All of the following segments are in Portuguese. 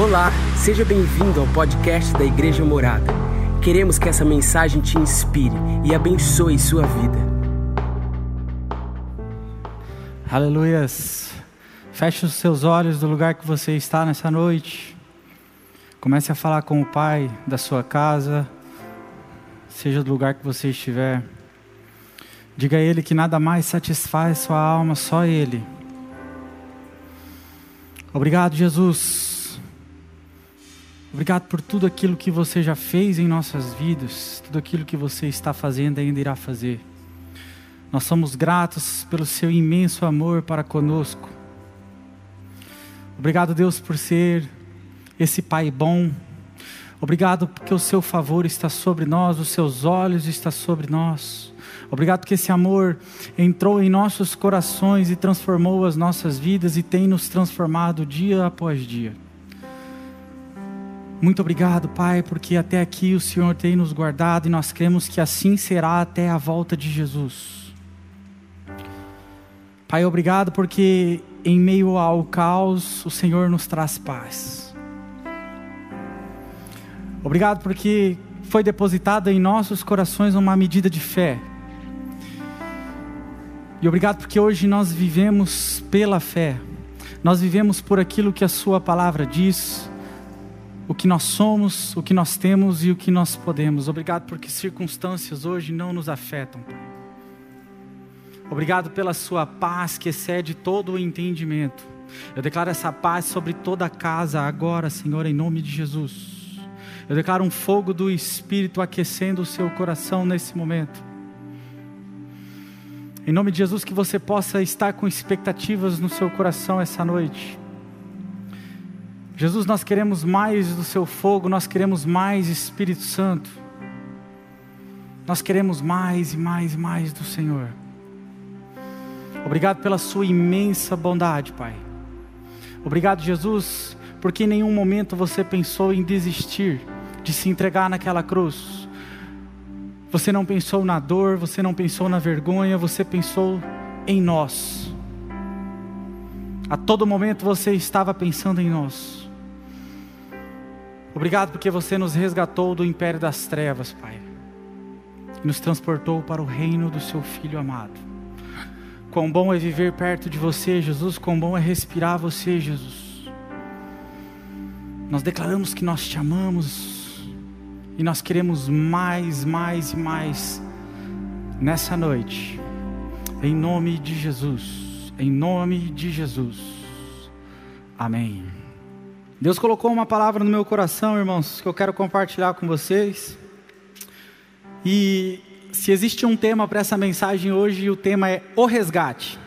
Olá, seja bem-vindo ao podcast da Igreja Morada. Queremos que essa mensagem te inspire e abençoe sua vida. Aleluias. Feche os seus olhos do lugar que você está nessa noite. Comece a falar com o Pai da sua casa, seja do lugar que você estiver. Diga a Ele que nada mais satisfaz sua alma, só Ele. Obrigado, Jesus Obrigado por tudo aquilo que você já fez em nossas vidas, tudo aquilo que você está fazendo e ainda irá fazer. Nós somos gratos pelo seu imenso amor para conosco. Obrigado, Deus, por ser esse Pai bom. Obrigado porque o seu favor está sobre nós, os seus olhos estão sobre nós. Obrigado porque esse amor entrou em nossos corações e transformou as nossas vidas e tem nos transformado dia após dia. Muito obrigado, Pai, porque até aqui o Senhor tem nos guardado e nós cremos que assim será até a volta de Jesus. Pai, obrigado porque em meio ao caos o Senhor nos traz paz. Obrigado porque foi depositada em nossos corações uma medida de fé. E obrigado porque hoje nós vivemos pela fé. Nós vivemos por aquilo que a Sua palavra diz o que nós somos, o que nós temos e o que nós podemos. Obrigado porque circunstâncias hoje não nos afetam, Pai. Obrigado pela Sua paz que excede todo o entendimento. Eu declaro essa paz sobre toda a casa agora, Senhor, em nome de Jesus. Eu declaro um fogo do Espírito aquecendo o seu coração nesse momento. Em nome de Jesus, que você possa estar com expectativas no seu coração essa noite. Jesus, nós queremos mais do seu fogo, nós queremos mais Espírito Santo. Nós queremos mais e mais e mais do Senhor. Obrigado pela sua imensa bondade, Pai. Obrigado, Jesus, porque em nenhum momento você pensou em desistir de se entregar naquela cruz. Você não pensou na dor, você não pensou na vergonha, você pensou em nós. A todo momento você estava pensando em nós. Obrigado porque você nos resgatou do império das trevas, Pai, e nos transportou para o reino do Seu Filho amado. Quão bom é viver perto de você, Jesus, quão bom é respirar você, Jesus. Nós declaramos que nós te amamos e nós queremos mais, mais e mais nessa noite, em nome de Jesus, em nome de Jesus. Amém. Deus colocou uma palavra no meu coração, irmãos, que eu quero compartilhar com vocês. E se existe um tema para essa mensagem hoje, o tema é o resgate.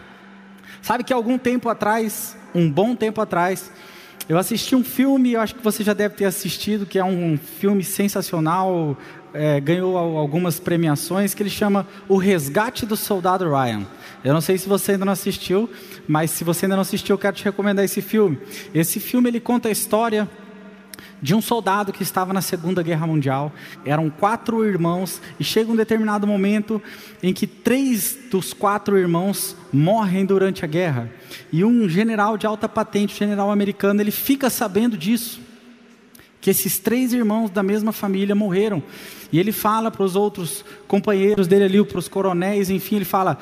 Sabe que algum tempo atrás, um bom tempo atrás, eu assisti um filme, eu acho que você já deve ter assistido, que é um filme sensacional, é, ganhou algumas premiações, que ele chama O Resgate do Soldado Ryan. Eu não sei se você ainda não assistiu, mas se você ainda não assistiu, eu quero te recomendar esse filme. Esse filme ele conta a história de um soldado que estava na Segunda Guerra Mundial. Eram quatro irmãos e chega um determinado momento em que três dos quatro irmãos morrem durante a guerra. E um general de alta patente, general americano, ele fica sabendo disso. Que esses três irmãos da mesma família morreram. E ele fala para os outros companheiros dele ali, para os coronéis, enfim, ele fala: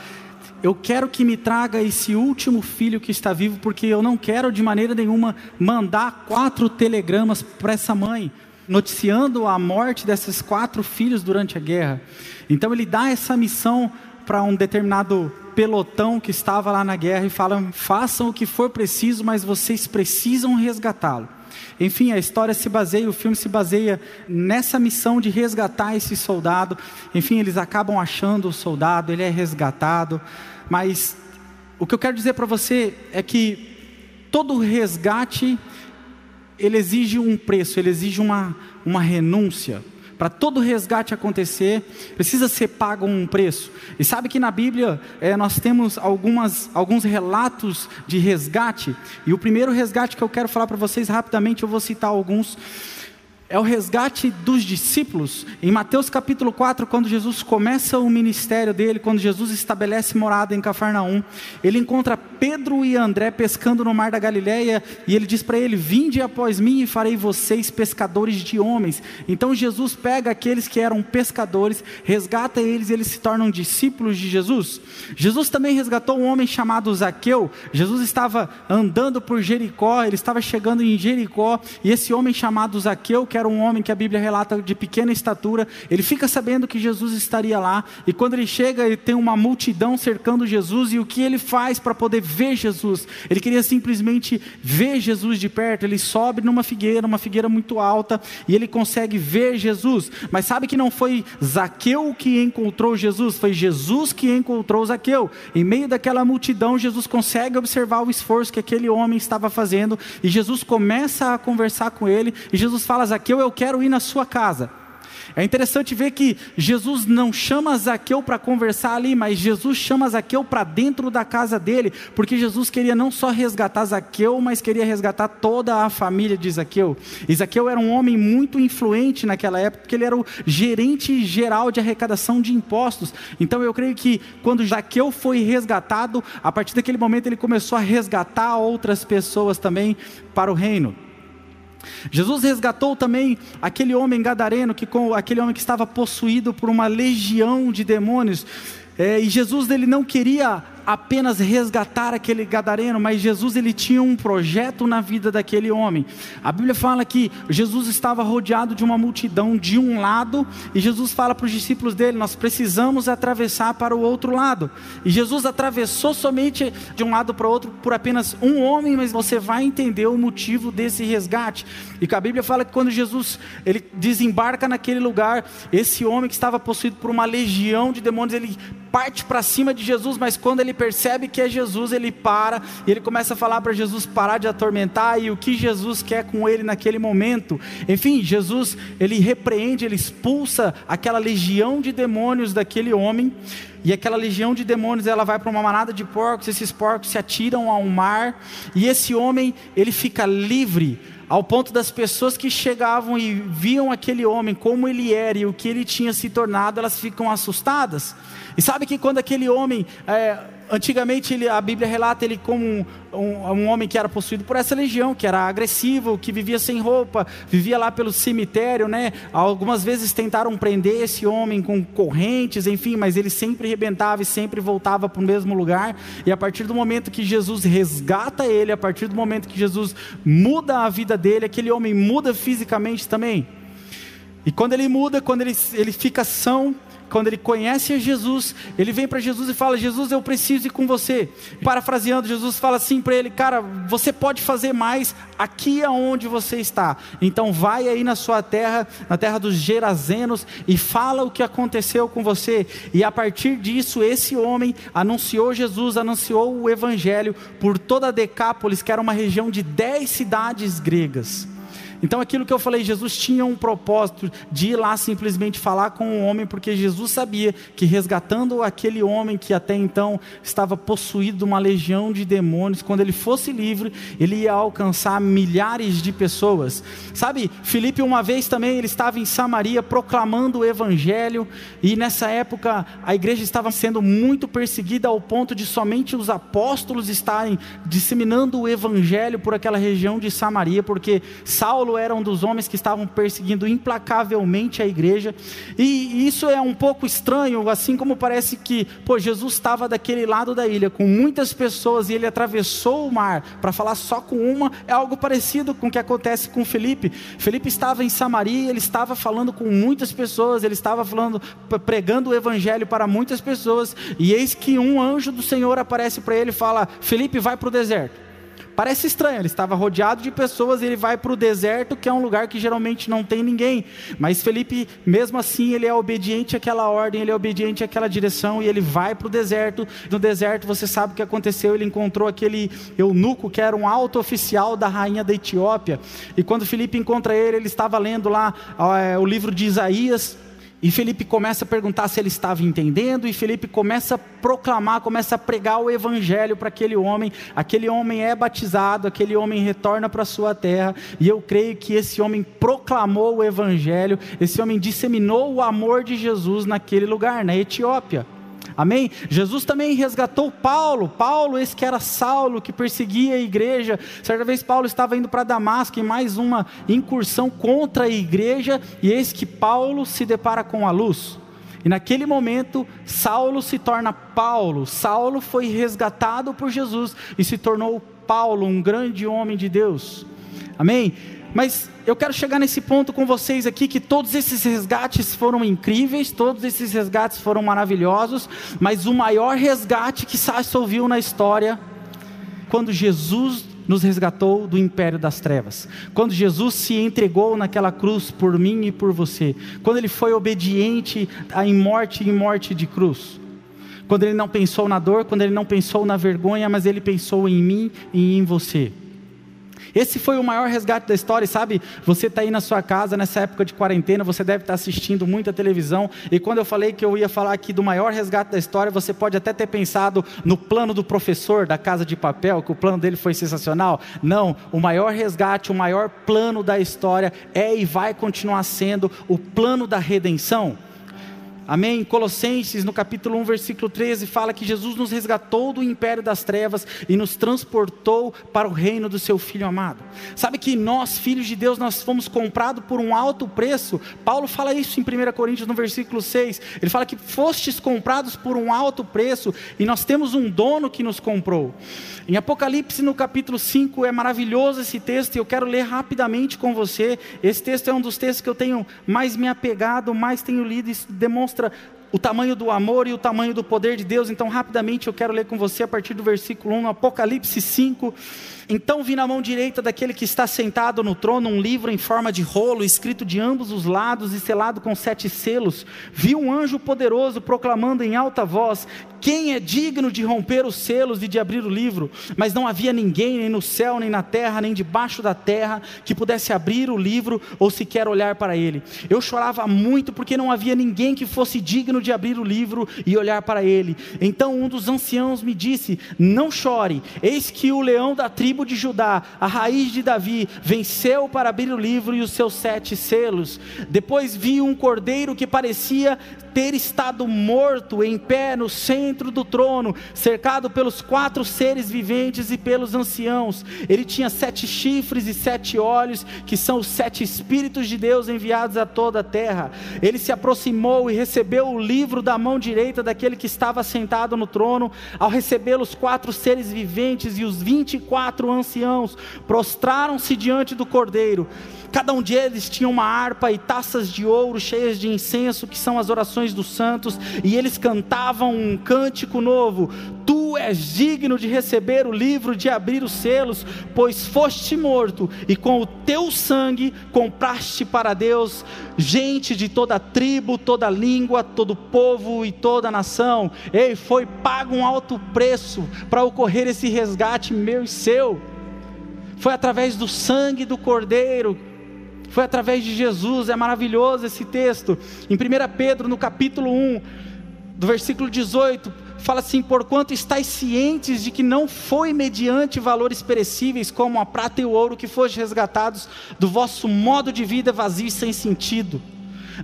eu quero que me traga esse último filho que está vivo, porque eu não quero de maneira nenhuma mandar quatro telegramas para essa mãe, noticiando a morte desses quatro filhos durante a guerra. Então ele dá essa missão para um determinado pelotão que estava lá na guerra e fala: façam o que for preciso, mas vocês precisam resgatá-lo. Enfim, a história se baseia, o filme se baseia nessa missão de resgatar esse soldado. Enfim, eles acabam achando o soldado, ele é resgatado. Mas o que eu quero dizer para você é que todo resgate ele exige um preço, ele exige uma, uma renúncia. Para todo resgate acontecer, precisa ser pago um preço. E sabe que na Bíblia é, nós temos algumas, alguns relatos de resgate. E o primeiro resgate que eu quero falar para vocês rapidamente, eu vou citar alguns. É o resgate dos discípulos. Em Mateus capítulo 4, quando Jesus começa o ministério dele, quando Jesus estabelece morada em Cafarnaum, ele encontra Pedro e André pescando no mar da Galileia e ele diz para ele: Vinde após mim e farei vocês pescadores de homens. Então Jesus pega aqueles que eram pescadores, resgata eles e eles se tornam discípulos de Jesus. Jesus também resgatou um homem chamado Zaqueu. Jesus estava andando por Jericó, ele estava chegando em Jericó e esse homem chamado Zaqueu, que era um homem que a Bíblia relata de pequena estatura, ele fica sabendo que Jesus estaria lá, e quando ele chega, ele tem uma multidão cercando Jesus, e o que ele faz para poder ver Jesus? Ele queria simplesmente ver Jesus de perto, ele sobe numa figueira, uma figueira muito alta, e ele consegue ver Jesus, mas sabe que não foi Zaqueu que encontrou Jesus, foi Jesus que encontrou Zaqueu, em meio daquela multidão, Jesus consegue observar o esforço que aquele homem estava fazendo, e Jesus começa a conversar com ele, e Jesus fala: Zaqueu, Zaqueu, eu quero ir na sua casa. É interessante ver que Jesus não chama Zaqueu para conversar ali, mas Jesus chama Zaqueu para dentro da casa dele, porque Jesus queria não só resgatar Zaqueu, mas queria resgatar toda a família de Zaqueu. E Zaqueu era um homem muito influente naquela época, porque ele era o gerente geral de arrecadação de impostos. Então eu creio que quando Zaqueu foi resgatado, a partir daquele momento ele começou a resgatar outras pessoas também para o reino. Jesus resgatou também aquele homem gadareno, que, aquele homem que estava possuído por uma legião de demônios. É, e Jesus ele não queria apenas resgatar aquele gadareno, mas Jesus ele tinha um projeto na vida daquele homem. A Bíblia fala que Jesus estava rodeado de uma multidão de um lado e Jesus fala para os discípulos dele: nós precisamos atravessar para o outro lado. E Jesus atravessou somente de um lado para o outro por apenas um homem, mas você vai entender o motivo desse resgate. E a Bíblia fala que quando Jesus ele desembarca naquele lugar, esse homem que estava possuído por uma legião de demônios, ele parte para cima de Jesus, mas quando ele percebe que é Jesus, ele para e ele começa a falar para Jesus parar de atormentar e o que Jesus quer com ele naquele momento. Enfim, Jesus, ele repreende, ele expulsa aquela legião de demônios daquele homem. E aquela legião de demônios, ela vai para uma manada de porcos, esses porcos se atiram ao mar, e esse homem, ele fica livre ao ponto das pessoas que chegavam e viam aquele homem como ele era e o que ele tinha se tornado, elas ficam assustadas. E sabe que quando aquele homem, é, antigamente ele, a Bíblia relata ele como um, um, um, homem que era possuído por essa legião, que era agressivo, que vivia sem roupa, vivia lá pelo cemitério, né? Algumas vezes tentaram prender esse homem com correntes, enfim, mas ele sempre rebentava e sempre voltava para o mesmo lugar. E a partir do momento que Jesus resgata ele, a partir do momento que Jesus muda a vida dele, aquele homem muda fisicamente também. E quando ele muda, quando ele, ele fica são, quando ele conhece a Jesus, ele vem para Jesus e fala: Jesus, eu preciso ir com você. Parafraseando, Jesus fala assim para ele: Cara, você pode fazer mais aqui aonde você está. Então vai aí na sua terra, na terra dos Gerazenos, e fala o que aconteceu com você. E a partir disso, esse homem anunciou Jesus, anunciou o Evangelho por toda a Decápolis, que era uma região de dez cidades gregas. Então, aquilo que eu falei, Jesus tinha um propósito de ir lá simplesmente falar com o homem, porque Jesus sabia que resgatando aquele homem que até então estava possuído de uma legião de demônios, quando ele fosse livre, ele ia alcançar milhares de pessoas. Sabe, Filipe, uma vez também, ele estava em Samaria proclamando o evangelho, e nessa época a igreja estava sendo muito perseguida ao ponto de somente os apóstolos estarem disseminando o evangelho por aquela região de Samaria, porque Saulo Paulo era um dos homens que estavam perseguindo implacavelmente a igreja, e isso é um pouco estranho, assim como parece que, pô, Jesus estava daquele lado da ilha com muitas pessoas e ele atravessou o mar para falar só com uma, é algo parecido com o que acontece com Felipe. Felipe estava em Samaria, ele estava falando com muitas pessoas, ele estava falando, pregando o evangelho para muitas pessoas, e eis que um anjo do Senhor aparece para ele e fala: Felipe, vai para o deserto. Parece estranho, ele estava rodeado de pessoas e ele vai para o deserto, que é um lugar que geralmente não tem ninguém. Mas Felipe, mesmo assim, ele é obediente àquela ordem, ele é obediente àquela direção e ele vai para o deserto. No deserto, você sabe o que aconteceu? Ele encontrou aquele eunuco que era um alto oficial da rainha da Etiópia. E quando Felipe encontra ele, ele estava lendo lá é, o livro de Isaías. E Felipe começa a perguntar se ele estava entendendo, e Felipe começa a proclamar, começa a pregar o evangelho para aquele homem. Aquele homem é batizado, aquele homem retorna para a sua terra, e eu creio que esse homem proclamou o evangelho, esse homem disseminou o amor de Jesus naquele lugar, na Etiópia. Amém? Jesus também resgatou Paulo. Paulo, esse que era Saulo, que perseguia a igreja. Certa vez Paulo estava indo para Damasco em mais uma incursão contra a igreja, e eis que Paulo se depara com a luz. E naquele momento, Saulo se torna Paulo. Saulo foi resgatado por Jesus e se tornou Paulo, um grande homem de Deus. Amém? Mas eu quero chegar nesse ponto com vocês aqui que todos esses resgates foram incríveis, todos esses resgates foram maravilhosos, mas o maior resgate que se ouviu na história quando Jesus nos resgatou do império das trevas. Quando Jesus se entregou naquela cruz por mim e por você. Quando ele foi obediente em morte e morte de cruz. Quando ele não pensou na dor, quando ele não pensou na vergonha, mas ele pensou em mim e em você. Esse foi o maior resgate da história, sabe? Você está aí na sua casa nessa época de quarentena, você deve estar tá assistindo muita televisão. E quando eu falei que eu ia falar aqui do maior resgate da história, você pode até ter pensado no plano do professor da Casa de Papel, que o plano dele foi sensacional. Não, o maior resgate, o maior plano da história é e vai continuar sendo o plano da redenção. Amém? Colossenses, no capítulo 1, versículo 13, fala que Jesus nos resgatou do império das trevas e nos transportou para o reino do seu Filho amado. Sabe que nós, filhos de Deus, nós fomos comprados por um alto preço. Paulo fala isso em 1 Coríntios, no versículo 6. Ele fala que fostes comprados por um alto preço e nós temos um dono que nos comprou. Em Apocalipse, no capítulo 5, é maravilhoso esse texto e eu quero ler rapidamente com você. Esse texto é um dos textos que eu tenho mais me apegado, mais tenho lido e demonstra o tamanho do amor e o tamanho do poder de Deus. Então, rapidamente, eu quero ler com você a partir do versículo 1, Apocalipse 5. Então vi na mão direita daquele que está sentado no trono um livro em forma de rolo, escrito de ambos os lados e selado com sete selos. Vi um anjo poderoso proclamando em alta voz: Quem é digno de romper os selos e de abrir o livro? Mas não havia ninguém, nem no céu, nem na terra, nem debaixo da terra, que pudesse abrir o livro ou sequer olhar para ele. Eu chorava muito porque não havia ninguém que fosse digno de abrir o livro e olhar para ele. Então um dos anciãos me disse: Não chore, eis que o leão da tribo tribo de Judá, a raiz de Davi, venceu para abrir o livro e os seus sete selos. Depois vi um cordeiro que parecia ter estado morto em pé no centro do trono, cercado pelos quatro seres viventes e pelos anciãos. Ele tinha sete chifres e sete olhos, que são os sete Espíritos de Deus enviados a toda a terra. Ele se aproximou e recebeu o livro da mão direita daquele que estava sentado no trono. Ao receber os quatro seres viventes e os vinte e quatro anciãos, prostraram-se diante do cordeiro. Cada um deles tinha uma harpa e taças de ouro cheias de incenso, que são as orações dos santos, e eles cantavam um cântico novo: Tu és digno de receber o livro, de abrir os selos, pois foste morto, e com o teu sangue compraste para Deus gente de toda tribo, toda língua, todo povo e toda nação. Ei, foi pago um alto preço para ocorrer esse resgate meu e seu. Foi através do sangue do Cordeiro foi através de Jesus, é maravilhoso esse texto. Em 1 Pedro, no capítulo 1, do versículo 18, fala assim: Porquanto estáis cientes de que não foi mediante valores perecíveis, como a prata e o ouro, que foste resgatados do vosso modo de vida vazio e sem sentido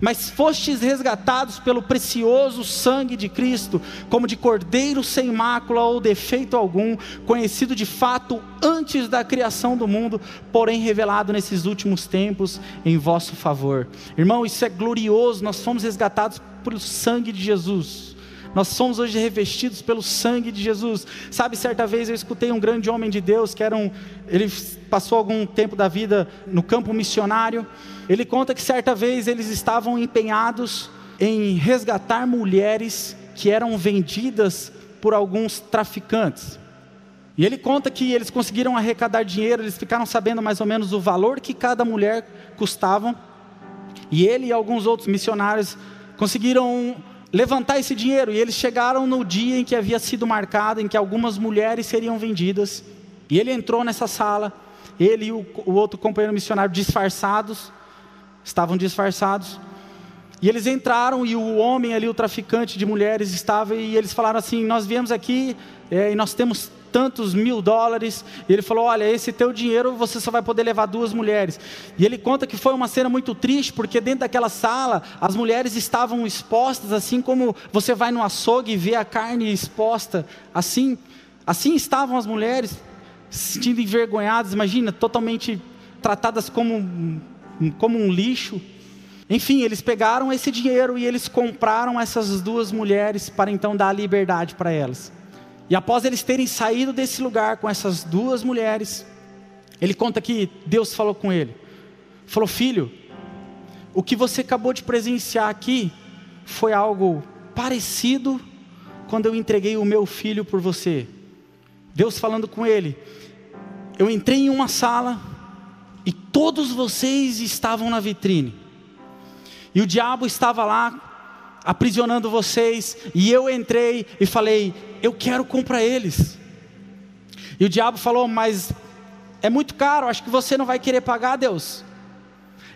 mas fostes resgatados pelo precioso sangue de Cristo, como de cordeiro sem mácula ou defeito algum, conhecido de fato antes da criação do mundo, porém revelado nesses últimos tempos em vosso favor. Irmão, isso é glorioso, nós fomos resgatados pelo sangue de Jesus. Nós somos hoje revestidos pelo sangue de Jesus. Sabe, certa vez eu escutei um grande homem de Deus que era um, ele passou algum tempo da vida no campo missionário. Ele conta que certa vez eles estavam empenhados em resgatar mulheres que eram vendidas por alguns traficantes. E ele conta que eles conseguiram arrecadar dinheiro, eles ficaram sabendo mais ou menos o valor que cada mulher custava. E ele e alguns outros missionários conseguiram levantar esse dinheiro. E eles chegaram no dia em que havia sido marcado, em que algumas mulheres seriam vendidas. E ele entrou nessa sala, ele e o, o outro companheiro missionário disfarçados, estavam disfarçados. E eles entraram e o homem ali, o traficante de mulheres, estava e eles falaram assim: Nós viemos aqui é, e nós temos tantos mil dólares. E ele falou: Olha, esse teu dinheiro você só vai poder levar duas mulheres. E ele conta que foi uma cena muito triste, porque dentro daquela sala as mulheres estavam expostas, assim como você vai no açougue e vê a carne exposta. Assim, assim estavam as mulheres, se sentindo envergonhadas, imagina, totalmente tratadas como, como um lixo. Enfim, eles pegaram esse dinheiro e eles compraram essas duas mulheres para então dar liberdade para elas. E após eles terem saído desse lugar com essas duas mulheres, ele conta que Deus falou com ele: falou, filho, o que você acabou de presenciar aqui foi algo parecido quando eu entreguei o meu filho por você. Deus falando com ele: eu entrei em uma sala e todos vocês estavam na vitrine. E o diabo estava lá aprisionando vocês, e eu entrei e falei: "Eu quero comprar eles". E o diabo falou: "Mas é muito caro, acho que você não vai querer pagar, Deus".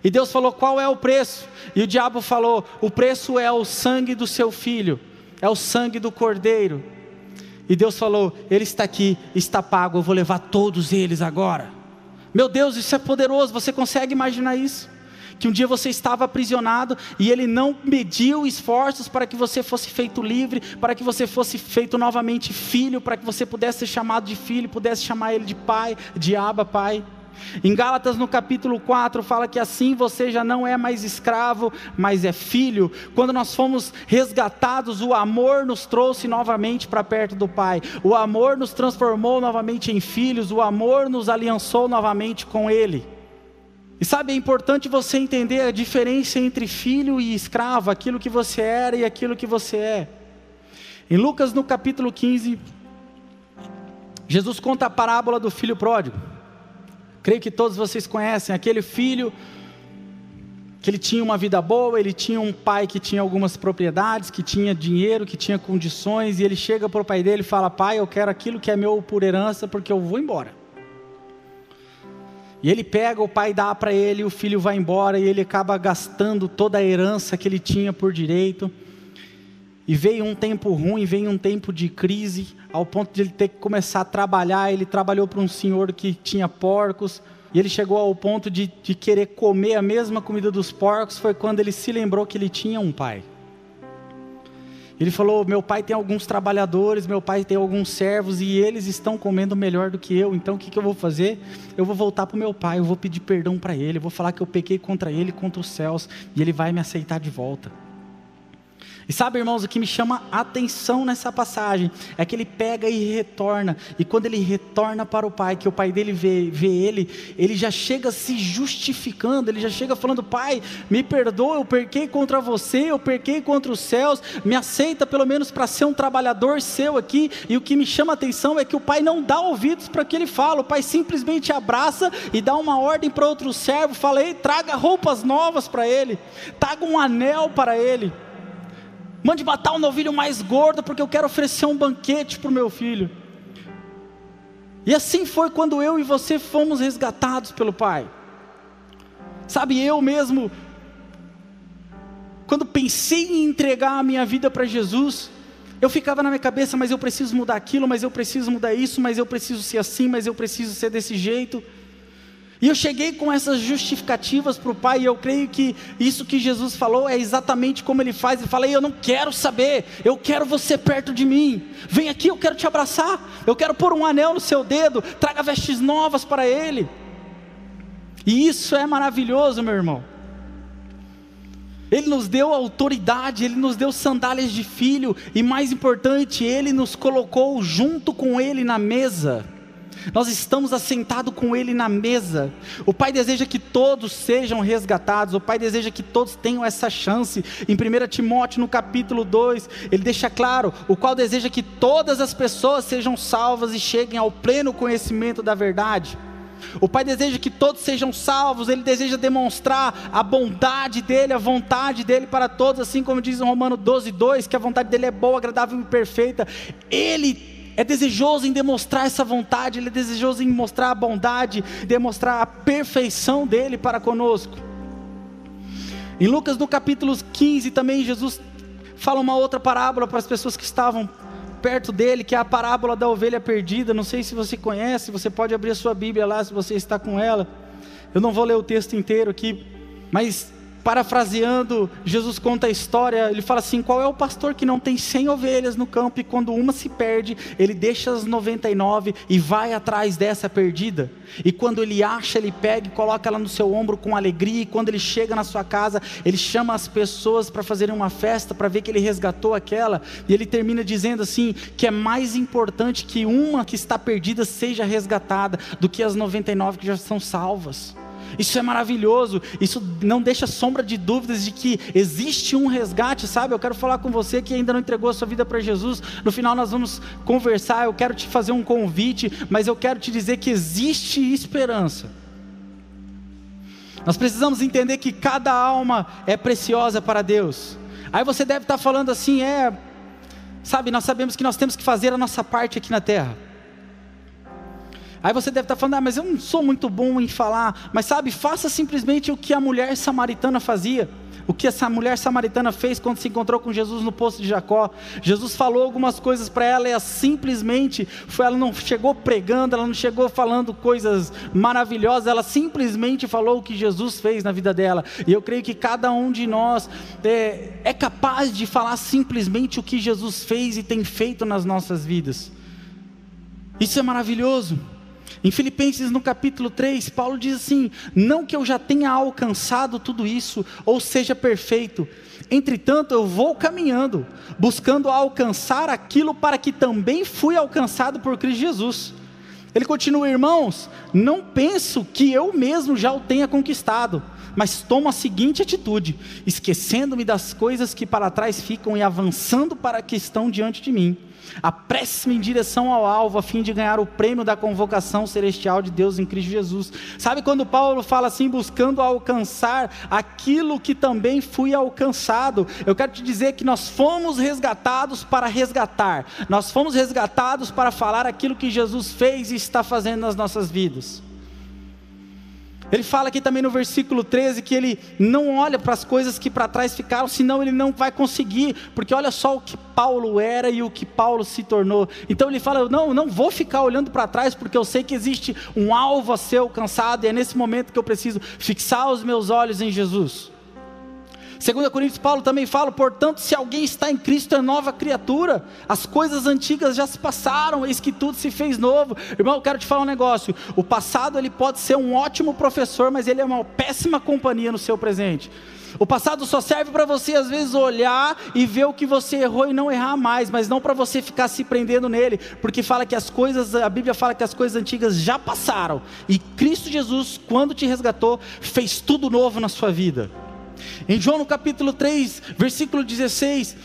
E Deus falou: "Qual é o preço?". E o diabo falou: "O preço é o sangue do seu filho, é o sangue do cordeiro". E Deus falou: Ele está aqui, está pago, eu vou levar todos eles agora. Meu Deus, isso é poderoso, você consegue imaginar isso? Que um dia você estava aprisionado e ele não mediu esforços para que você fosse feito livre, para que você fosse feito novamente filho, para que você pudesse ser chamado de filho, pudesse chamar ele de pai, de aba, pai. Em Gálatas, no capítulo 4, fala que assim você já não é mais escravo, mas é filho. Quando nós fomos resgatados, o amor nos trouxe novamente para perto do Pai. O amor nos transformou novamente em filhos, o amor nos aliançou novamente com Ele. E sabe, é importante você entender a diferença entre filho e escravo, aquilo que você era e aquilo que você é. Em Lucas, no capítulo 15, Jesus conta a parábola do filho pródigo. Creio que todos vocês conhecem aquele filho que ele tinha uma vida boa, ele tinha um pai que tinha algumas propriedades, que tinha dinheiro, que tinha condições, e ele chega para o pai dele e fala: Pai, eu quero aquilo que é meu por herança, porque eu vou embora. E ele pega, o pai dá para ele, o filho vai embora e ele acaba gastando toda a herança que ele tinha por direito. E veio um tempo ruim, veio um tempo de crise, ao ponto de ele ter que começar a trabalhar. Ele trabalhou para um senhor que tinha porcos, e ele chegou ao ponto de, de querer comer a mesma comida dos porcos. Foi quando ele se lembrou que ele tinha um pai. Ele falou: Meu pai tem alguns trabalhadores, meu pai tem alguns servos e eles estão comendo melhor do que eu. Então o que, que eu vou fazer? Eu vou voltar para o meu pai, eu vou pedir perdão para ele, eu vou falar que eu pequei contra ele, contra os céus, e ele vai me aceitar de volta. E sabe, irmãos, o que me chama atenção nessa passagem é que ele pega e retorna, e quando ele retorna para o pai, que o pai dele vê, vê ele, ele já chega se justificando, ele já chega falando: Pai, me perdoa, eu perquei contra você, eu perquei contra os céus, me aceita pelo menos para ser um trabalhador seu aqui. E o que me chama atenção é que o pai não dá ouvidos para o que ele fala, o pai simplesmente abraça e dá uma ordem para outro servo: fala, Ei, traga roupas novas para ele, traga um anel para ele. Mande matar um novilho mais gordo, porque eu quero oferecer um banquete para o meu filho. E assim foi quando eu e você fomos resgatados pelo Pai. Sabe, eu mesmo, quando pensei em entregar a minha vida para Jesus, eu ficava na minha cabeça, mas eu preciso mudar aquilo, mas eu preciso mudar isso, mas eu preciso ser assim, mas eu preciso ser desse jeito. E eu cheguei com essas justificativas para o Pai, e eu creio que isso que Jesus falou é exatamente como Ele faz. Ele fala: Eu não quero saber, eu quero você perto de mim. Vem aqui, eu quero te abraçar. Eu quero pôr um anel no seu dedo. Traga vestes novas para Ele. E isso é maravilhoso, meu irmão. Ele nos deu autoridade, Ele nos deu sandálias de filho, e mais importante, Ele nos colocou junto com Ele na mesa nós estamos assentados com Ele na mesa. O Pai deseja que todos sejam resgatados, o Pai deseja que todos tenham essa chance. Em 1 Timóteo, no capítulo 2, ele deixa claro: o qual deseja que todas as pessoas sejam salvas e cheguem ao pleno conhecimento da verdade. O Pai deseja que todos sejam salvos, Ele deseja demonstrar a bondade dEle, a vontade dEle para todos, assim como diz em Romano 12, 2, que a vontade dEle é boa, agradável e perfeita. Ele é desejoso em demonstrar essa vontade, Ele é desejoso em mostrar a bondade, demonstrar a perfeição dele para conosco. Em Lucas no capítulo 15 também Jesus fala uma outra parábola para as pessoas que estavam perto dele, que é a parábola da ovelha perdida. Não sei se você conhece, você pode abrir a sua Bíblia lá se você está com ela. Eu não vou ler o texto inteiro aqui, mas parafraseando, Jesus conta a história, ele fala assim: qual é o pastor que não tem 100 ovelhas no campo e quando uma se perde, ele deixa as 99 e vai atrás dessa perdida? E quando ele acha, ele pega e coloca ela no seu ombro com alegria, e quando ele chega na sua casa, ele chama as pessoas para fazerem uma festa para ver que ele resgatou aquela, e ele termina dizendo assim: que é mais importante que uma que está perdida seja resgatada do que as 99 que já são salvas. Isso é maravilhoso. Isso não deixa sombra de dúvidas de que existe um resgate, sabe? Eu quero falar com você que ainda não entregou a sua vida para Jesus. No final nós vamos conversar. Eu quero te fazer um convite, mas eu quero te dizer que existe esperança. Nós precisamos entender que cada alma é preciosa para Deus. Aí você deve estar falando assim, é, sabe, nós sabemos que nós temos que fazer a nossa parte aqui na terra. Aí você deve estar falando, ah, mas eu não sou muito bom em falar. Mas sabe, faça simplesmente o que a mulher samaritana fazia. O que essa mulher samaritana fez quando se encontrou com Jesus no poço de Jacó. Jesus falou algumas coisas para ela e ela simplesmente, foi, ela não chegou pregando, ela não chegou falando coisas maravilhosas, ela simplesmente falou o que Jesus fez na vida dela. E eu creio que cada um de nós é, é capaz de falar simplesmente o que Jesus fez e tem feito nas nossas vidas. Isso é maravilhoso. Em Filipenses, no capítulo 3, Paulo diz assim: Não que eu já tenha alcançado tudo isso, ou seja perfeito, entretanto eu vou caminhando, buscando alcançar aquilo para que também fui alcançado por Cristo Jesus. Ele continua, irmãos, não penso que eu mesmo já o tenha conquistado, mas tomo a seguinte atitude: esquecendo-me das coisas que para trás ficam e avançando para que estão diante de mim Apresse-me em direção ao alvo, a fim de ganhar o prêmio da convocação celestial de Deus em Cristo Jesus. Sabe quando Paulo fala assim, buscando alcançar aquilo que também fui alcançado? Eu quero te dizer que nós fomos resgatados para resgatar, nós fomos resgatados para falar aquilo que Jesus fez e está fazendo nas nossas vidas. Ele fala aqui também no versículo 13 que ele não olha para as coisas que para trás ficaram, senão ele não vai conseguir, porque olha só o que Paulo era e o que Paulo se tornou. Então ele fala: Não, não vou ficar olhando para trás, porque eu sei que existe um alvo a ser alcançado, e é nesse momento que eu preciso fixar os meus olhos em Jesus. 2 Coríntios Paulo também fala, portanto, se alguém está em Cristo é nova criatura, as coisas antigas já se passaram, eis que tudo se fez novo. Irmão, eu quero te falar um negócio. O passado ele pode ser um ótimo professor, mas ele é uma péssima companhia no seu presente. O passado só serve para você às vezes olhar e ver o que você errou e não errar mais, mas não para você ficar se prendendo nele, porque fala que as coisas, a Bíblia fala que as coisas antigas já passaram e Cristo Jesus, quando te resgatou, fez tudo novo na sua vida. Em João no capítulo 3, versículo 16,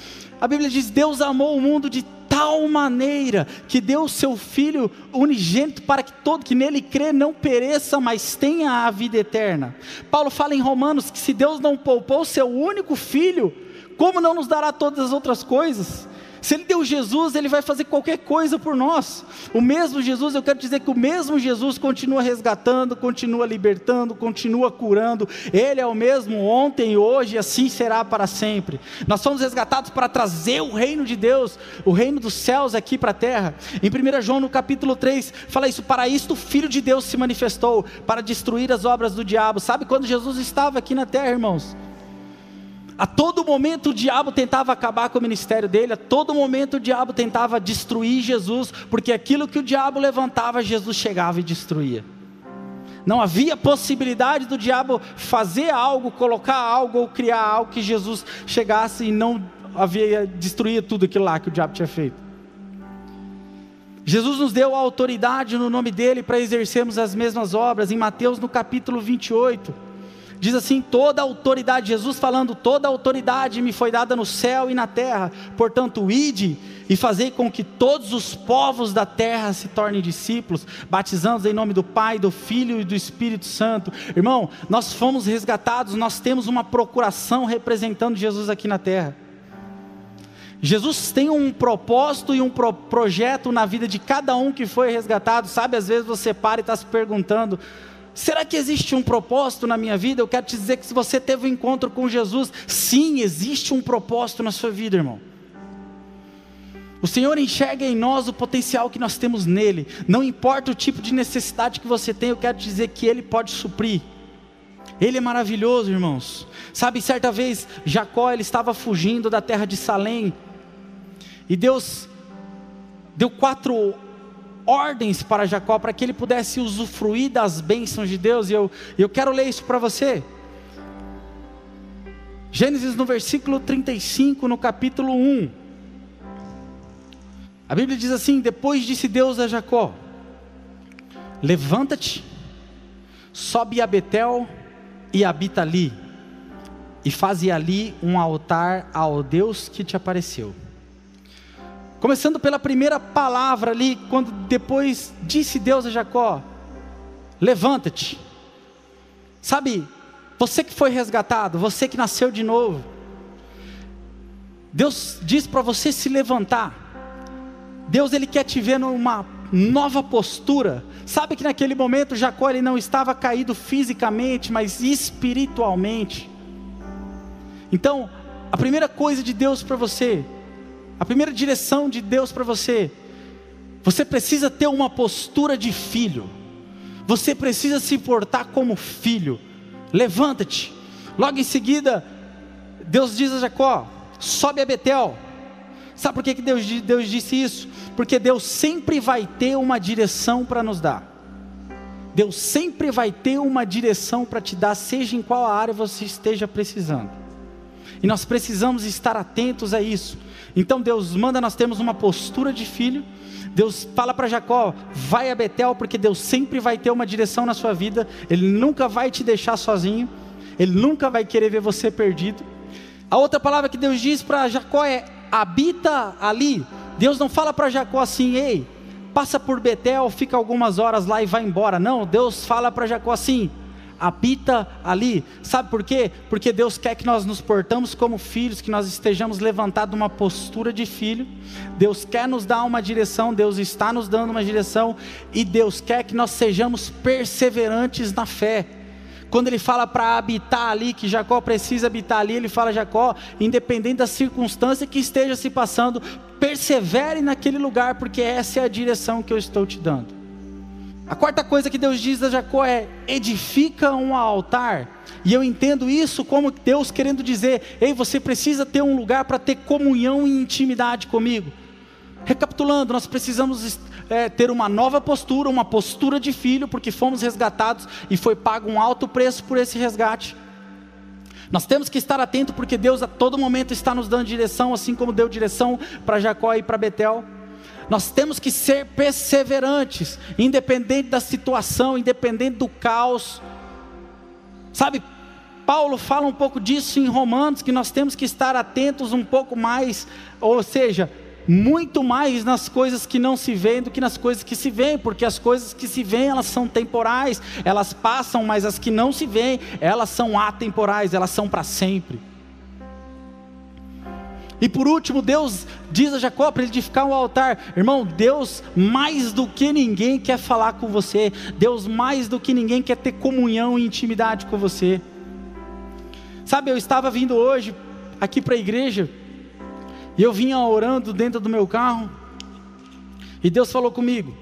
a Bíblia diz: Deus amou o mundo de tal maneira que deu o seu filho unigênito para que todo que nele crê não pereça, mas tenha a vida eterna. Paulo fala em Romanos que se Deus não poupou o seu único filho, como não nos dará todas as outras coisas? Se Ele deu Jesus, Ele vai fazer qualquer coisa por nós. O mesmo Jesus, eu quero dizer que o mesmo Jesus continua resgatando, continua libertando, continua curando. Ele é o mesmo ontem hoje, e assim será para sempre. Nós fomos resgatados para trazer o reino de Deus, o reino dos céus aqui para a terra. Em 1 João, no capítulo 3, fala isso: para isto o Filho de Deus se manifestou, para destruir as obras do diabo. Sabe quando Jesus estava aqui na terra, irmãos? A todo momento o diabo tentava acabar com o ministério dele, a todo momento o diabo tentava destruir Jesus, porque aquilo que o diabo levantava, Jesus chegava e destruía. Não havia possibilidade do diabo fazer algo, colocar algo ou criar algo que Jesus chegasse e não havia destruir tudo aquilo lá que o diabo tinha feito. Jesus nos deu a autoridade no nome dele para exercermos as mesmas obras, em Mateus no capítulo 28. Diz assim: toda autoridade, Jesus falando, toda autoridade me foi dada no céu e na terra, portanto, ide e fazei com que todos os povos da terra se tornem discípulos, batizando em nome do Pai, do Filho e do Espírito Santo. Irmão, nós fomos resgatados, nós temos uma procuração representando Jesus aqui na terra. Jesus tem um propósito e um pro projeto na vida de cada um que foi resgatado. Sabe, às vezes você para e está se perguntando: Será que existe um propósito na minha vida? Eu quero te dizer que se você teve um encontro com Jesus, sim, existe um propósito na sua vida, irmão. O Senhor enxerga em nós o potencial que nós temos nele. Não importa o tipo de necessidade que você tem, eu quero te dizer que ele pode suprir. Ele é maravilhoso, irmãos. Sabe, certa vez Jacó ele estava fugindo da terra de Salém. E Deus deu quatro ordens para Jacó para que ele pudesse usufruir das bênçãos de Deus. E eu, eu quero ler isso para você. Gênesis no versículo 35, no capítulo 1. A Bíblia diz assim: Depois disse Deus a Jacó: Levanta-te, sobe a Betel e habita ali, e faze ali um altar ao Deus que te apareceu. Começando pela primeira palavra ali, quando depois disse Deus a Jacó: Levanta-te. Sabe, você que foi resgatado, você que nasceu de novo, Deus diz para você se levantar. Deus ele quer te ver numa nova postura. Sabe que naquele momento Jacó ele não estava caído fisicamente, mas espiritualmente. Então, a primeira coisa de Deus para você, a primeira direção de Deus para você, você precisa ter uma postura de filho. Você precisa se portar como filho. Levanta-te. Logo em seguida, Deus diz a Jacó: sobe a Betel. Sabe por que Deus, Deus disse isso? Porque Deus sempre vai ter uma direção para nos dar. Deus sempre vai ter uma direção para te dar, seja em qual área você esteja precisando. E nós precisamos estar atentos a isso. Então Deus manda nós termos uma postura de filho. Deus fala para Jacó: vai a Betel, porque Deus sempre vai ter uma direção na sua vida. Ele nunca vai te deixar sozinho. Ele nunca vai querer ver você perdido. A outra palavra que Deus diz para Jacó é: habita ali. Deus não fala para Jacó assim, ei, passa por Betel, fica algumas horas lá e vai embora. Não, Deus fala para Jacó assim, habita ali. Sabe por quê? Porque Deus quer que nós nos portamos como filhos, que nós estejamos levantados numa postura de filho. Deus quer nos dar uma direção, Deus está nos dando uma direção e Deus quer que nós sejamos perseverantes na fé. Quando ele fala para habitar ali, que Jacó precisa habitar ali, ele fala: Jacó, independente da circunstância que esteja se passando, persevere naquele lugar, porque essa é a direção que eu estou te dando. A quarta coisa que Deus diz a Jacó é: edifica um altar. E eu entendo isso como Deus querendo dizer: ei, você precisa ter um lugar para ter comunhão e intimidade comigo. Recapitulando, nós precisamos é, ter uma nova postura, uma postura de filho, porque fomos resgatados e foi pago um alto preço por esse resgate. Nós temos que estar atento porque Deus a todo momento está nos dando direção, assim como deu direção para Jacó e para Betel. Nós temos que ser perseverantes, independente da situação, independente do caos. Sabe, Paulo fala um pouco disso em Romanos, que nós temos que estar atentos um pouco mais, ou seja, muito mais nas coisas que não se veem do que nas coisas que se veem, porque as coisas que se veem elas são temporais, elas passam, mas as que não se veem, elas são atemporais, elas são para sempre. E por último, Deus diz a Jacó para edificar um altar. Irmão, Deus mais do que ninguém quer falar com você. Deus mais do que ninguém quer ter comunhão e intimidade com você. Sabe, eu estava vindo hoje aqui para a igreja e eu vinha orando dentro do meu carro. E Deus falou comigo: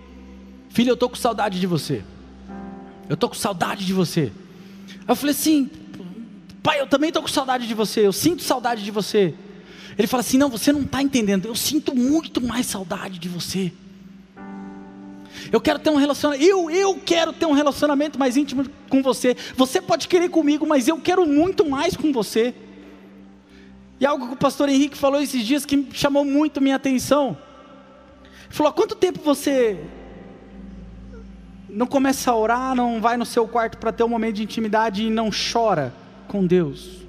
Filho, eu estou com saudade de você. Eu estou com saudade de você. Eu falei assim: Pai, eu também estou com saudade de você. Eu sinto saudade de você. Ele fala assim: Não, você não está entendendo. Eu sinto muito mais saudade de você. Eu quero ter um relacionamento. Eu, eu quero ter um relacionamento mais íntimo com você. Você pode querer comigo, mas eu quero muito mais com você. E algo que o pastor Henrique falou esses dias que chamou muito minha atenção. Ele falou: há quanto tempo você não começa a orar, não vai no seu quarto para ter um momento de intimidade e não chora com Deus?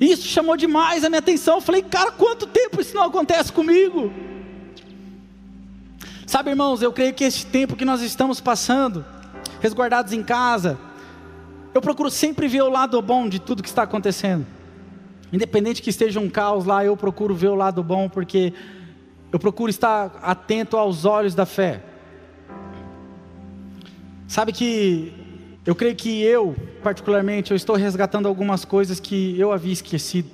Isso chamou demais a minha atenção. Eu falei, cara, quanto tempo isso não acontece comigo? Sabe, irmãos, eu creio que esse tempo que nós estamos passando, resguardados em casa, eu procuro sempre ver o lado bom de tudo que está acontecendo. Independente que esteja um caos lá, eu procuro ver o lado bom, porque eu procuro estar atento aos olhos da fé. Sabe que eu creio que eu, particularmente, eu estou resgatando algumas coisas que eu havia esquecido.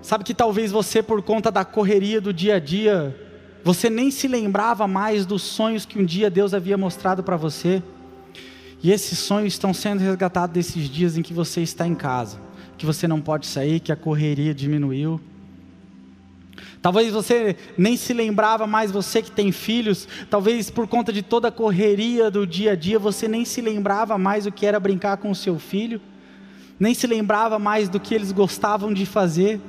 Sabe que talvez você, por conta da correria do dia a dia, você nem se lembrava mais dos sonhos que um dia Deus havia mostrado para você. E esses sonhos estão sendo resgatados desses dias em que você está em casa, que você não pode sair, que a correria diminuiu. Talvez você nem se lembrava mais, você que tem filhos, talvez por conta de toda a correria do dia a dia, você nem se lembrava mais o que era brincar com o seu filho, nem se lembrava mais do que eles gostavam de fazer.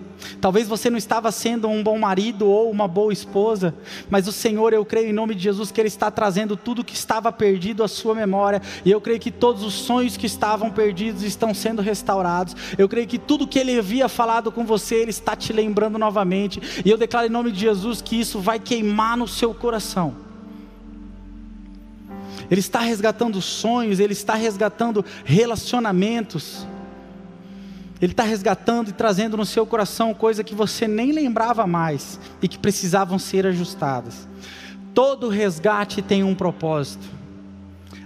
Talvez você não estava sendo um bom marido ou uma boa esposa, mas o Senhor, eu creio em nome de Jesus que Ele está trazendo tudo que estava perdido à sua memória, e eu creio que todos os sonhos que estavam perdidos estão sendo restaurados. Eu creio que tudo que Ele havia falado com você, Ele está te lembrando novamente, e eu declaro em nome de Jesus que isso vai queimar no seu coração. Ele está resgatando sonhos, Ele está resgatando relacionamentos. Ele está resgatando e trazendo no seu coração coisa que você nem lembrava mais e que precisavam ser ajustadas. Todo resgate tem um propósito.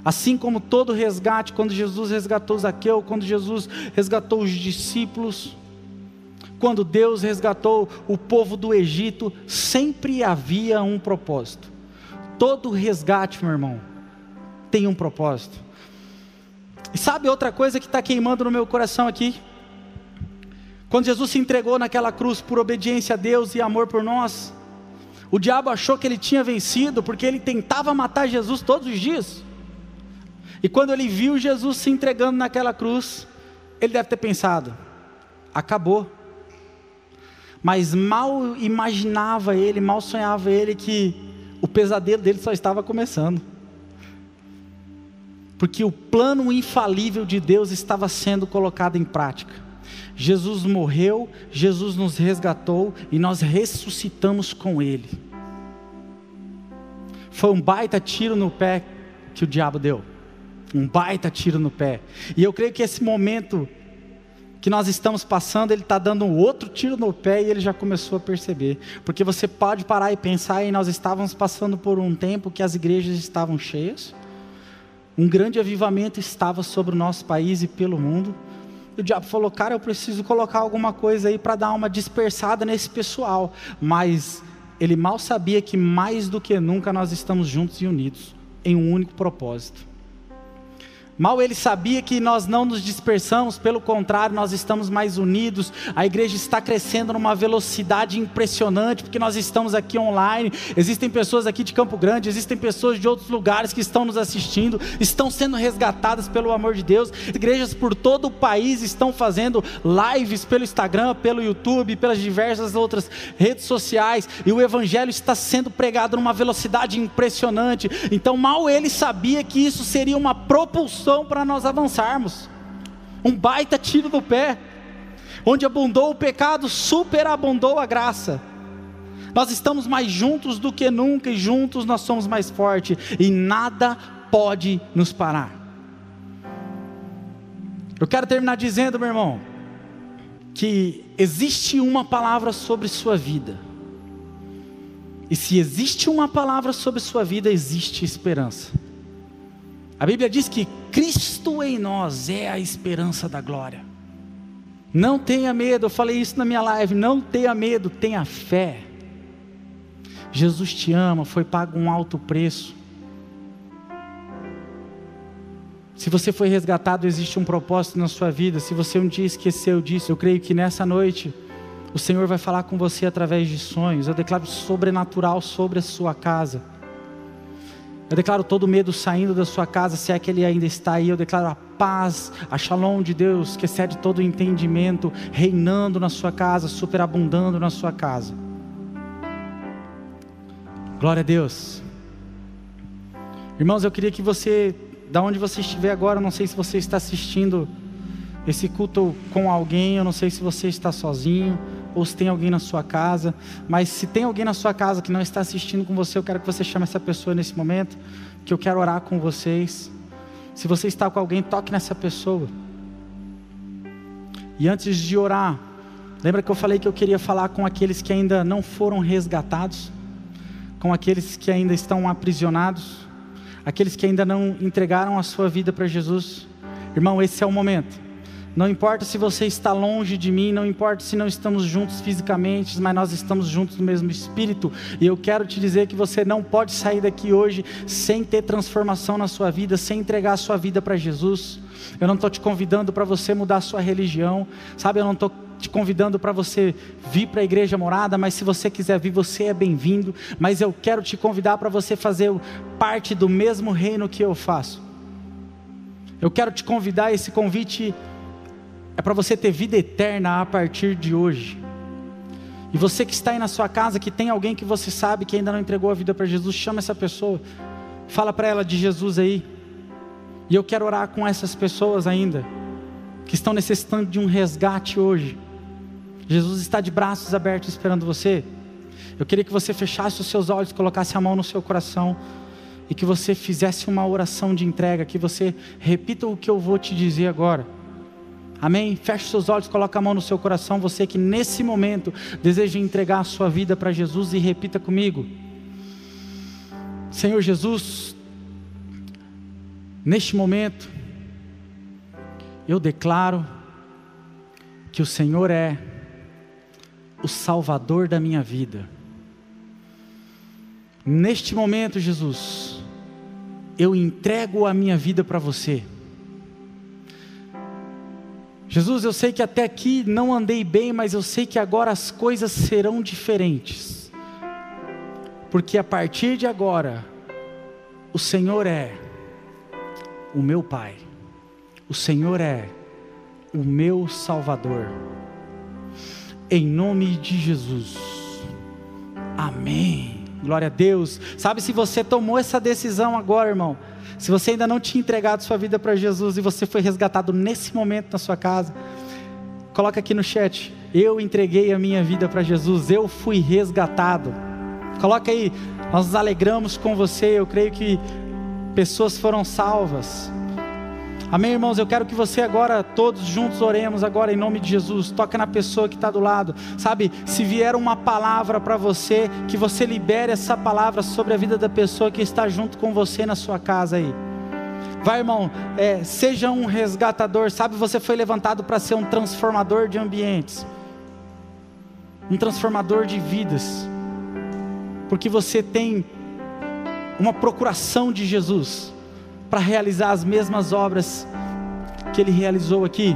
Assim como todo resgate, quando Jesus resgatou Zaqueu, quando Jesus resgatou os discípulos, quando Deus resgatou o povo do Egito, sempre havia um propósito. Todo resgate, meu irmão, tem um propósito. E sabe outra coisa que está queimando no meu coração aqui? Quando Jesus se entregou naquela cruz por obediência a Deus e amor por nós, o diabo achou que ele tinha vencido, porque ele tentava matar Jesus todos os dias. E quando ele viu Jesus se entregando naquela cruz, ele deve ter pensado: acabou. Mas mal imaginava ele, mal sonhava ele que o pesadelo dele só estava começando. Porque o plano infalível de Deus estava sendo colocado em prática. Jesus morreu, Jesus nos resgatou e nós ressuscitamos com Ele. Foi um baita tiro no pé que o diabo deu. Um baita tiro no pé. E eu creio que esse momento que nós estamos passando, ele está dando um outro tiro no pé e ele já começou a perceber. Porque você pode parar e pensar, e nós estávamos passando por um tempo que as igrejas estavam cheias, um grande avivamento estava sobre o nosso país e pelo mundo. O diabo falou: Cara, eu preciso colocar alguma coisa aí para dar uma dispersada nesse pessoal. Mas ele mal sabia que mais do que nunca nós estamos juntos e unidos em um único propósito. Mal ele sabia que nós não nos dispersamos, pelo contrário, nós estamos mais unidos. A igreja está crescendo numa velocidade impressionante, porque nós estamos aqui online. Existem pessoas aqui de Campo Grande, existem pessoas de outros lugares que estão nos assistindo, estão sendo resgatadas pelo amor de Deus. Igrejas por todo o país estão fazendo lives pelo Instagram, pelo YouTube, pelas diversas outras redes sociais, e o evangelho está sendo pregado numa velocidade impressionante. Então, mal ele sabia que isso seria uma propulsão para nós avançarmos. Um baita tiro do pé. Onde abundou o pecado, superabundou a graça. Nós estamos mais juntos do que nunca e juntos nós somos mais fortes e nada pode nos parar. Eu quero terminar dizendo, meu irmão, que existe uma palavra sobre sua vida. E se existe uma palavra sobre sua vida, existe esperança. A Bíblia diz que Cristo em nós é a esperança da glória. Não tenha medo, eu falei isso na minha live. Não tenha medo, tenha fé. Jesus te ama, foi pago um alto preço. Se você foi resgatado, existe um propósito na sua vida. Se você um dia esqueceu disso, eu creio que nessa noite o Senhor vai falar com você através de sonhos. Eu declaro sobrenatural sobre a sua casa. Eu declaro todo medo saindo da sua casa, se é que ele ainda está aí. Eu declaro a paz, a shalom de Deus, que excede todo entendimento, reinando na sua casa, superabundando na sua casa. Glória a Deus. Irmãos, eu queria que você, da onde você estiver agora, não sei se você está assistindo esse culto com alguém, eu não sei se você está sozinho ou se tem alguém na sua casa, mas se tem alguém na sua casa que não está assistindo com você, eu quero que você chame essa pessoa nesse momento, que eu quero orar com vocês. Se você está com alguém, toque nessa pessoa. E antes de orar, lembra que eu falei que eu queria falar com aqueles que ainda não foram resgatados, com aqueles que ainda estão aprisionados, aqueles que ainda não entregaram a sua vida para Jesus, irmão, esse é o momento. Não importa se você está longe de mim, não importa se não estamos juntos fisicamente, mas nós estamos juntos no mesmo espírito. E eu quero te dizer que você não pode sair daqui hoje sem ter transformação na sua vida, sem entregar a sua vida para Jesus. Eu não estou te convidando para você mudar a sua religião, sabe? Eu não estou te convidando para você vir para a igreja morada, mas se você quiser vir, você é bem-vindo. Mas eu quero te convidar para você fazer parte do mesmo reino que eu faço. Eu quero te convidar, esse convite é para você ter vida eterna a partir de hoje. E você que está aí na sua casa, que tem alguém que você sabe que ainda não entregou a vida para Jesus, chama essa pessoa, fala para ela de Jesus aí. E eu quero orar com essas pessoas ainda, que estão necessitando de um resgate hoje. Jesus está de braços abertos esperando você. Eu queria que você fechasse os seus olhos, colocasse a mão no seu coração e que você fizesse uma oração de entrega, que você repita o que eu vou te dizer agora. Amém? Feche seus olhos, coloque a mão no seu coração, você que nesse momento deseja entregar a sua vida para Jesus e repita comigo. Senhor Jesus, neste momento, eu declaro que o Senhor é o Salvador da minha vida. Neste momento, Jesus, eu entrego a minha vida para você. Jesus, eu sei que até aqui não andei bem, mas eu sei que agora as coisas serão diferentes. Porque a partir de agora, o Senhor é o meu Pai, o Senhor é o meu Salvador. Em nome de Jesus. Amém. Glória a Deus. Sabe se você tomou essa decisão agora, irmão? Se você ainda não tinha entregado sua vida para Jesus e você foi resgatado nesse momento na sua casa, coloca aqui no chat. Eu entreguei a minha vida para Jesus, eu fui resgatado. Coloca aí, nós nos alegramos com você. Eu creio que pessoas foram salvas. Amém, irmãos? Eu quero que você agora, todos juntos, oremos agora em nome de Jesus. Toca na pessoa que está do lado. Sabe, se vier uma palavra para você, que você libere essa palavra sobre a vida da pessoa que está junto com você na sua casa aí. Vai, irmão, é, seja um resgatador. Sabe, você foi levantado para ser um transformador de ambientes, um transformador de vidas, porque você tem uma procuração de Jesus para realizar as mesmas obras que ele realizou aqui.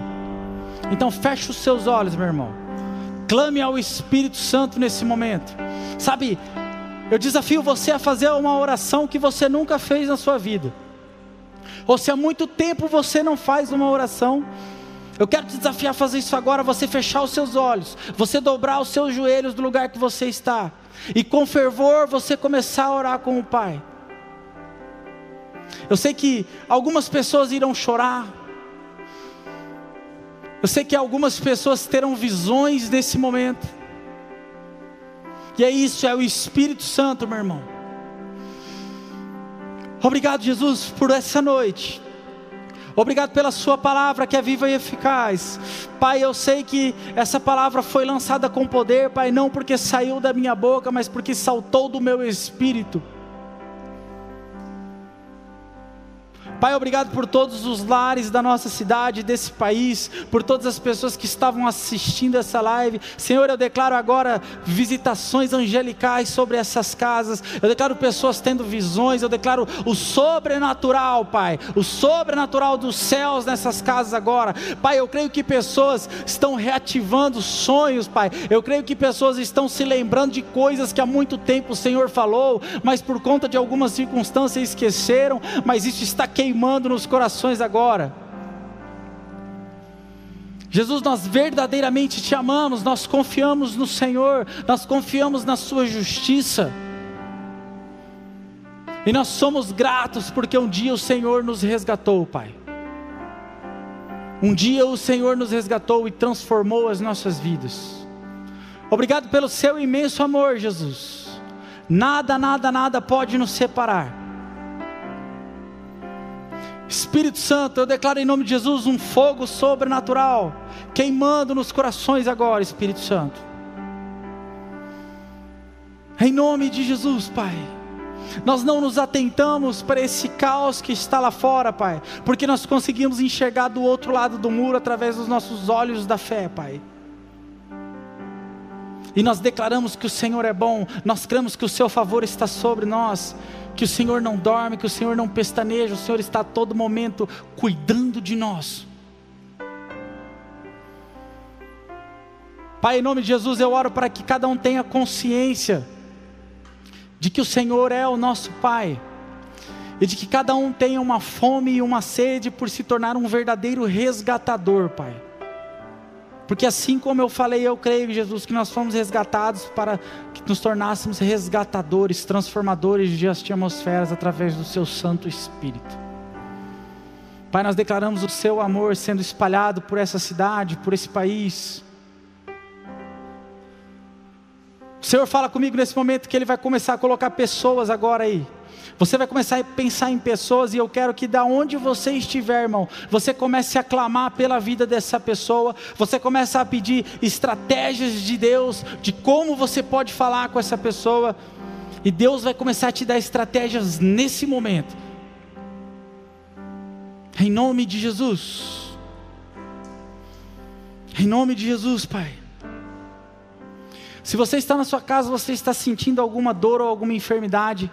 Então feche os seus olhos, meu irmão. Clame ao Espírito Santo nesse momento. Sabe, eu desafio você a fazer uma oração que você nunca fez na sua vida. Ou se há muito tempo você não faz uma oração, eu quero te desafiar a fazer isso agora, você fechar os seus olhos, você dobrar os seus joelhos do lugar que você está, e com fervor você começar a orar com o Pai. Eu sei que algumas pessoas irão chorar. Eu sei que algumas pessoas terão visões nesse momento. E é isso, é o Espírito Santo, meu irmão. Obrigado, Jesus, por essa noite. Obrigado pela Sua palavra que é viva e eficaz. Pai, eu sei que essa palavra foi lançada com poder, Pai, não porque saiu da minha boca, mas porque saltou do meu espírito. Pai, obrigado por todos os lares da nossa cidade, desse país, por todas as pessoas que estavam assistindo essa live. Senhor, eu declaro agora visitações angelicais sobre essas casas. Eu declaro pessoas tendo visões. Eu declaro o sobrenatural, Pai, o sobrenatural dos céus nessas casas agora. Pai, eu creio que pessoas estão reativando sonhos, Pai. Eu creio que pessoas estão se lembrando de coisas que há muito tempo o Senhor falou, mas por conta de algumas circunstâncias esqueceram. Mas isso está queimando queimando nos corações agora. Jesus, nós verdadeiramente te amamos, nós confiamos no Senhor, nós confiamos na Sua justiça. E nós somos gratos porque um dia o Senhor nos resgatou, Pai. Um dia o Senhor nos resgatou e transformou as nossas vidas. Obrigado pelo seu imenso amor, Jesus. Nada, nada, nada pode nos separar Espírito Santo, eu declaro em nome de Jesus um fogo sobrenatural, queimando nos corações agora, Espírito Santo. Em nome de Jesus, Pai. Nós não nos atentamos para esse caos que está lá fora, Pai, porque nós conseguimos enxergar do outro lado do muro através dos nossos olhos da fé, Pai. E nós declaramos que o Senhor é bom, nós cremos que o seu favor está sobre nós, que o Senhor não dorme, que o Senhor não pestaneja, o Senhor está a todo momento cuidando de nós. Pai, em nome de Jesus, eu oro para que cada um tenha consciência de que o Senhor é o nosso Pai, e de que cada um tenha uma fome e uma sede por se tornar um verdadeiro resgatador, Pai. Porque assim como eu falei, eu creio, Jesus, que nós fomos resgatados para que nos tornássemos resgatadores, transformadores de atmosferas através do Seu Santo Espírito. Pai, nós declaramos o Seu amor sendo espalhado por essa cidade, por esse país O Senhor fala comigo nesse momento que Ele vai começar a colocar pessoas agora aí. Você vai começar a pensar em pessoas e eu quero que da onde você estiver, irmão, você comece a clamar pela vida dessa pessoa, você comece a pedir estratégias de Deus, de como você pode falar com essa pessoa, e Deus vai começar a te dar estratégias nesse momento. Em nome de Jesus. Em nome de Jesus, Pai. Se você está na sua casa, você está sentindo alguma dor ou alguma enfermidade,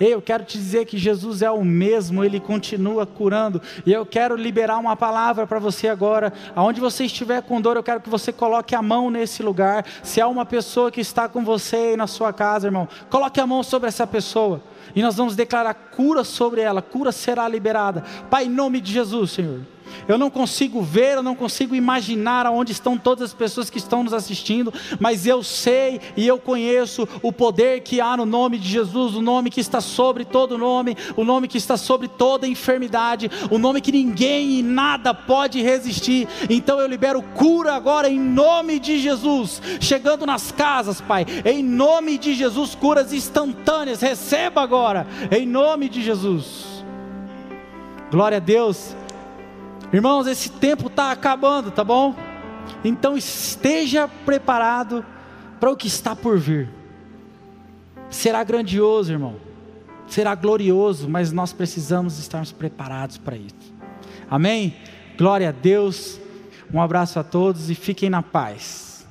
Ei, eu quero te dizer que Jesus é o mesmo, Ele continua curando. E eu quero liberar uma palavra para você agora. Aonde você estiver com dor, eu quero que você coloque a mão nesse lugar. Se há uma pessoa que está com você aí na sua casa, irmão, coloque a mão sobre essa pessoa. E nós vamos declarar cura sobre ela, cura será liberada. Pai, em nome de Jesus, Senhor. Eu não consigo ver, eu não consigo imaginar aonde estão todas as pessoas que estão nos assistindo, mas eu sei e eu conheço o poder que há no nome de Jesus, o nome que está sobre todo nome, o nome que está sobre toda enfermidade, o nome que ninguém e nada pode resistir. Então eu libero cura agora em nome de Jesus, chegando nas casas, Pai, em nome de Jesus, curas instantâneas. Receba agora, em nome de Jesus. Glória a Deus. Irmãos, esse tempo está acabando, tá bom? Então esteja preparado para o que está por vir. Será grandioso, irmão. Será glorioso, mas nós precisamos estarmos preparados para isso. Amém? Glória a Deus. Um abraço a todos e fiquem na paz.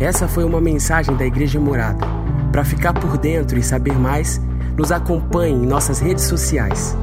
Essa foi uma mensagem da Igreja Morada. Para ficar por dentro e saber mais, nos acompanhe em nossas redes sociais